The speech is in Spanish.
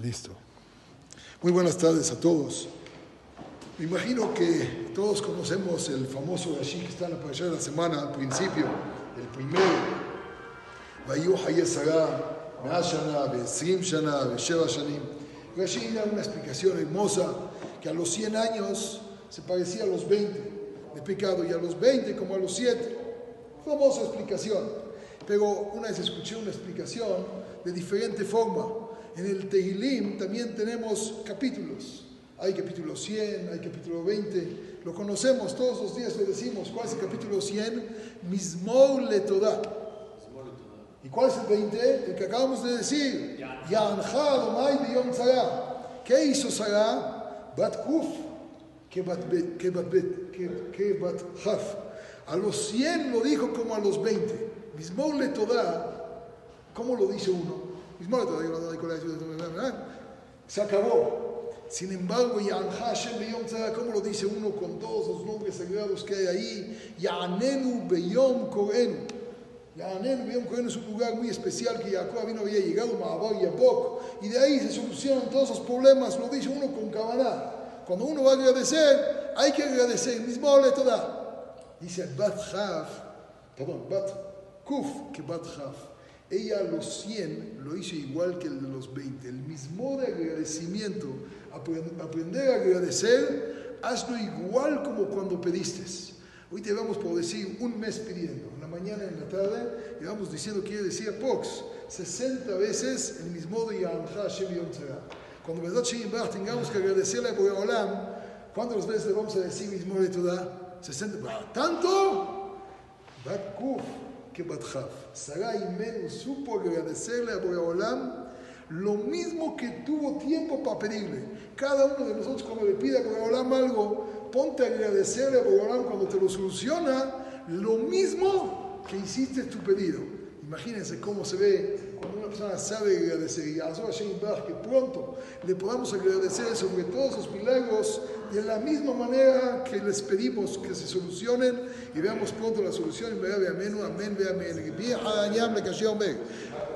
Listo. Muy buenas tardes a todos. Me imagino que todos conocemos el famoso Rashi que está en la parasha de la semana, al principio, el primero. Rashi da una explicación hermosa que a los 100 años se parecía a los 20 de pecado y a los 20 como a los 7. Famosa explicación. Pero una vez escuché una explicación de diferente forma en el Tehilim también tenemos capítulos. Hay capítulo 100, hay capítulo 20. Lo conocemos, todos los días lo decimos. ¿Cuál es el capítulo 100? Mismol le ¿Y cuál es el 20? El que acabamos de decir. ¿Qué hizo Sarah? Bat Kuf. ¿Qué bat, bat, bat Haf. A los 100 lo dijo como a los 20. Mismol le ¿Cómo lo dice uno? Se acabó. Sin embargo, ¿cómo lo dice uno con todos los nombres sagrados que hay ahí? Yanenu Beyom Korenu. Yanenu Beyom Korenu es un lugar muy especial que Jacob vino había llegado, Mahabar y Abok, y de ahí se solucionan todos los problemas, lo dice uno con Kavaná. Cuando uno va a agradecer, hay que agradecer, mismo le toda. Dice Bat Haf, perdón, Bat Kuf, que Bat Haf. Ella a los 100 lo hizo igual que el de los 20. El mismo de agradecimiento, aprender a agradecer, hazlo igual como cuando pediste. Hoy te vamos por decir un mes pidiendo, en la mañana, en la tarde, y vamos diciendo, quiere decir Pox, 60 veces el mismo de Yamcha Hashem Yom Cuando verdad tengamos que agradecerle a Boreolam, ¿cuántas veces le vamos a decir mismo de toda? 60. ¿Tanto? Kuf que Batjaf. Sarai menos supo agradecerle a Boreolam lo mismo que tuvo tiempo para pedirle. Cada uno de nosotros cuando le pide a Boreolam algo, ponte a agradecerle a Boreolam cuando te lo soluciona, lo mismo que hiciste tu pedido. Imagínense cómo se ve cuando una persona sabe agradecer y a que pronto le podamos agradecer sobre todos los milagros de la misma manera que les pedimos que se solucionen y veamos pronto la solución. Amén, amén.